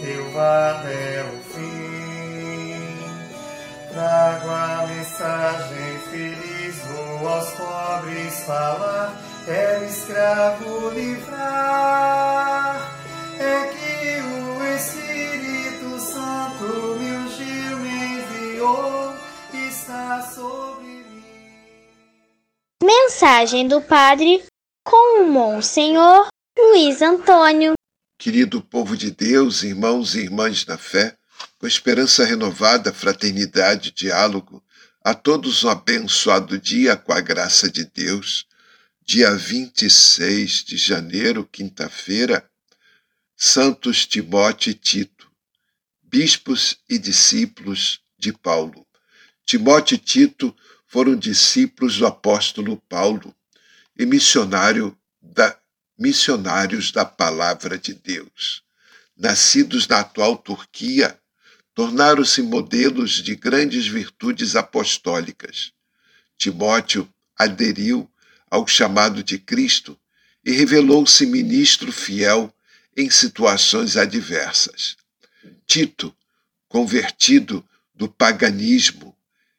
eu vá até o fim. Trago a mensagem feliz, vou aos pobres falar, é o escravo livrar. É que o Espírito Santo me ungiu, me enviou, está sobre mim. Mensagem do Padre com o Monsenhor Luiz Antônio. Querido povo de Deus, irmãos e irmãs na fé, com esperança renovada, fraternidade, diálogo, a todos um abençoado dia com a graça de Deus. Dia 26 de janeiro, quinta-feira, Santos Timóteo e Tito, bispos e discípulos de Paulo. Timóteo e Tito foram discípulos do apóstolo Paulo e missionário da missionários da palavra de Deus. Nascidos na atual Turquia, tornaram-se modelos de grandes virtudes apostólicas. Timóteo aderiu ao chamado de Cristo e revelou-se ministro fiel em situações adversas. Tito, convertido do paganismo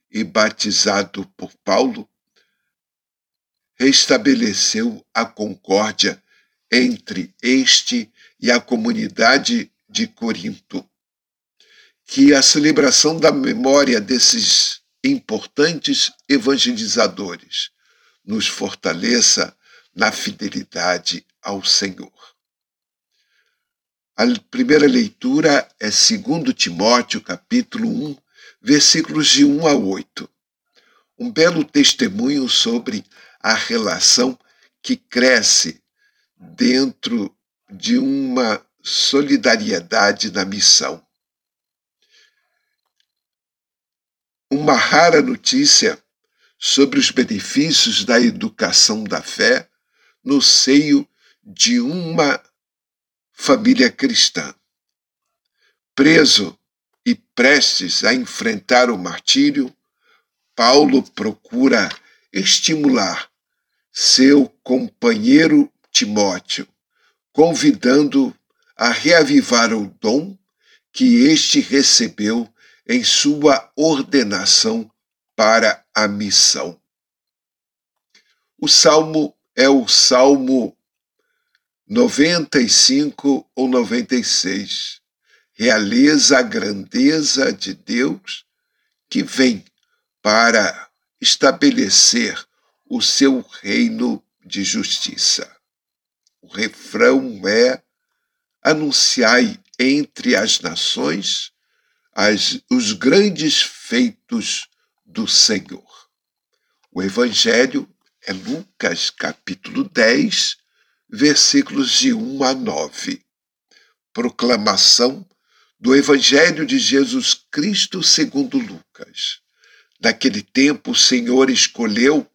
e batizado por Paulo, restabeleceu a concórdia entre este e a comunidade de Corinto. Que a celebração da memória desses importantes evangelizadores nos fortaleça na fidelidade ao Senhor. A primeira leitura é 2 Timóteo, capítulo 1, versículos de 1 a 8. Um belo testemunho sobre a relação que cresce dentro de uma solidariedade na missão. Uma rara notícia sobre os benefícios da educação da fé no seio de uma família cristã. Preso e prestes a enfrentar o martírio, Paulo procura estimular seu companheiro Timóteo, convidando a reavivar o dom que este recebeu em sua ordenação para a missão. O salmo é o salmo 95 ou 96. Realiza a grandeza de Deus que vem para estabelecer o seu reino de justiça. O refrão é: anunciai entre as nações as, os grandes feitos do Senhor. O Evangelho é Lucas capítulo 10, versículos de 1 a 9. Proclamação do Evangelho de Jesus Cristo segundo Lucas. Naquele tempo, o Senhor escolheu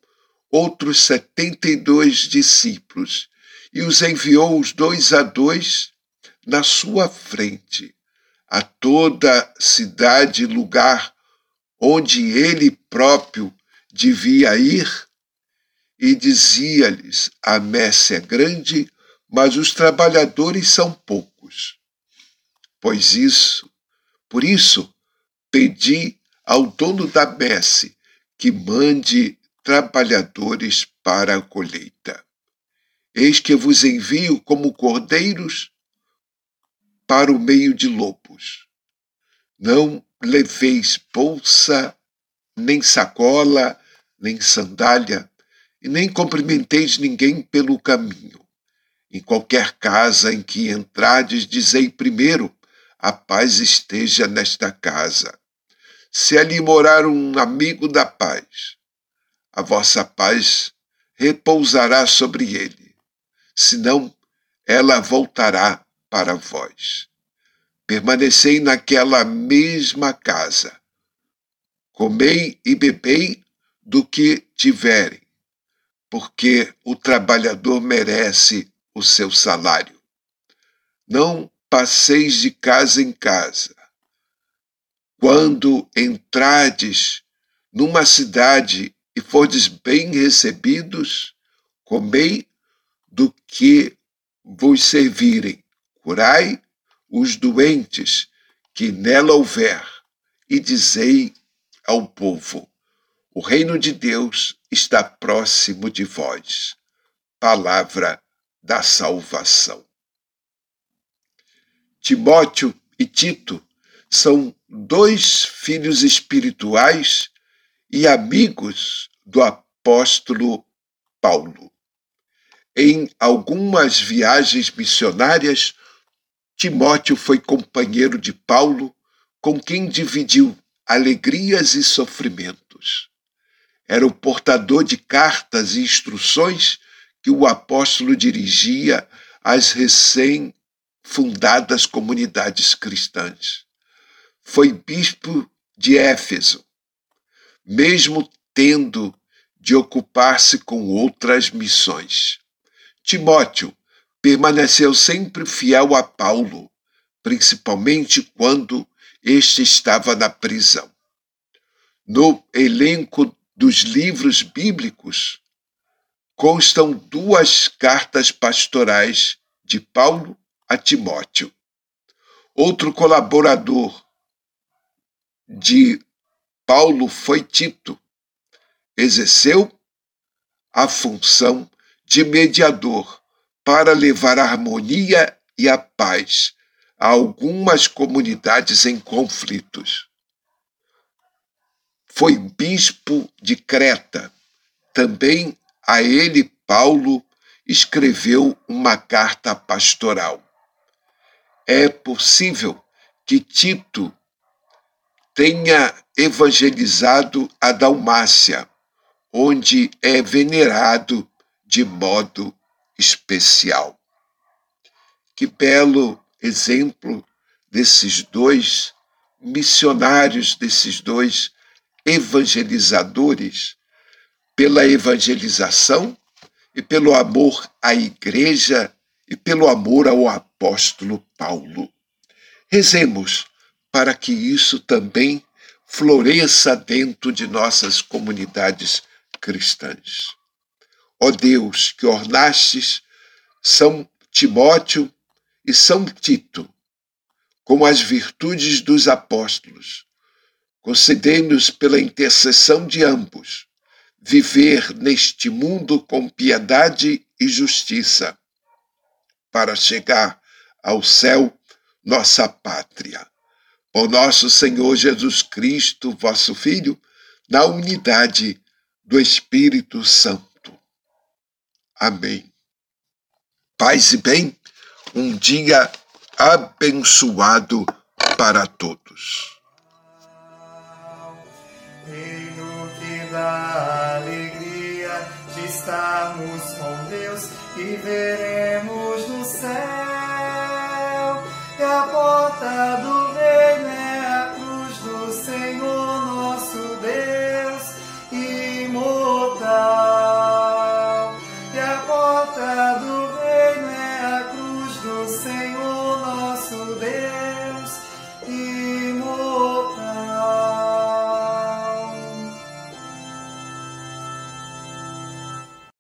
outros setenta e dois discípulos e os enviou os dois a dois na sua frente a toda cidade e lugar onde ele próprio devia ir e dizia-lhes: A messe é grande, mas os trabalhadores são poucos. Pois isso, por isso, pedi ao dono da messe que mande trabalhadores para a colheita. Eis que vos envio como cordeiros para o meio de lobos. Não leveis bolsa, nem sacola, nem sandália, e nem cumprimenteis ninguém pelo caminho. Em qualquer casa em que entrades, dizei primeiro: a paz esteja nesta casa. Se ali morar um amigo da paz, a vossa paz repousará sobre ele, senão ela voltará para vós. Permanecei naquela mesma casa, comei e bebei do que tiverem, porque o trabalhador merece o seu salário. Não passeis de casa em casa. Quando entrades numa cidade e fordes bem recebidos, comei do que vos servirem, curai os doentes que nela houver, e dizei ao povo: o reino de Deus está próximo de vós. Palavra da salvação. Timóteo e Tito são dois filhos espirituais e amigos do apóstolo Paulo. Em algumas viagens missionárias, Timóteo foi companheiro de Paulo, com quem dividiu alegrias e sofrimentos. Era o portador de cartas e instruções que o apóstolo dirigia às recém-fundadas comunidades cristãs. Foi bispo de Éfeso, mesmo tendo de ocupar-se com outras missões. Timóteo permaneceu sempre fiel a Paulo, principalmente quando este estava na prisão. No elenco dos livros bíblicos constam duas cartas pastorais de Paulo a Timóteo. Outro colaborador de Paulo foi Tito. Exerceu a função de mediador para levar a harmonia e a paz a algumas comunidades em conflitos. Foi bispo de Creta. Também a ele Paulo escreveu uma carta pastoral. É possível que Tito tenha evangelizado a Dalmácia, onde é venerado de modo especial. Que belo exemplo desses dois missionários, desses dois evangelizadores, pela evangelização e pelo amor à igreja e pelo amor ao apóstolo Paulo. Rezemos para que isso também floresça dentro de nossas comunidades cristãs. Ó Deus, que ornastes São Timóteo e São Tito com as virtudes dos apóstolos, concedei-nos pela intercessão de ambos viver neste mundo com piedade e justiça, para chegar ao céu, nossa pátria. Por nosso Senhor Jesus Cristo, vosso Filho, na unidade do Espírito Santo. Amém. Paz e bem, um dia abençoado para todos. Reino que dá alegria de estarmos com Deus e veremos no céu.